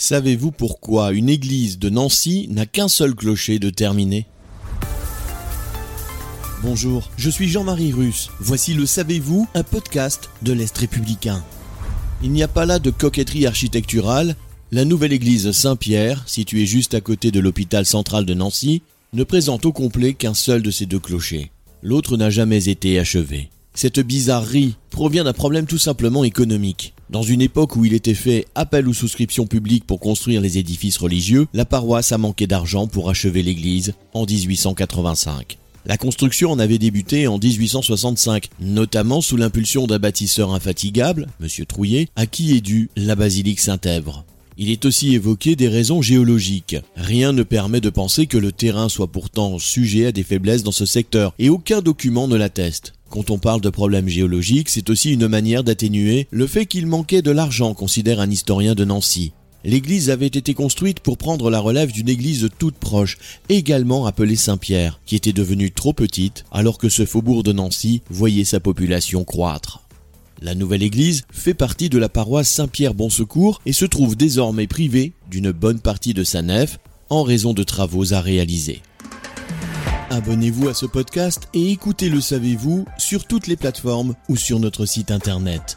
Savez-vous pourquoi une église de Nancy n'a qu'un seul clocher de terminé? Bonjour, je suis Jean-Marie Russe. Voici le Savez-vous, un podcast de l'Est républicain. Il n'y a pas là de coquetterie architecturale. La nouvelle église Saint-Pierre, située juste à côté de l'hôpital central de Nancy, ne présente au complet qu'un seul de ces deux clochers. L'autre n'a jamais été achevé. Cette bizarrerie provient d'un problème tout simplement économique. Dans une époque où il était fait appel aux souscriptions publiques pour construire les édifices religieux, la paroisse a manqué d'argent pour achever l'église en 1885. La construction en avait débuté en 1865, notamment sous l'impulsion d'un bâtisseur infatigable, M. Trouillet, à qui est due la basilique Saint-Èvre. Il est aussi évoqué des raisons géologiques. Rien ne permet de penser que le terrain soit pourtant sujet à des faiblesses dans ce secteur, et aucun document ne l'atteste. Quand on parle de problèmes géologiques, c'est aussi une manière d'atténuer le fait qu'il manquait de l'argent, considère un historien de Nancy. L'église avait été construite pour prendre la relève d'une église toute proche, également appelée Saint-Pierre, qui était devenue trop petite alors que ce faubourg de Nancy voyait sa population croître. La nouvelle église fait partie de la paroisse Saint-Pierre-Bon Secours et se trouve désormais privée d'une bonne partie de sa nef en raison de travaux à réaliser. Abonnez-vous à ce podcast et écoutez Le Savez-vous sur toutes les plateformes ou sur notre site internet.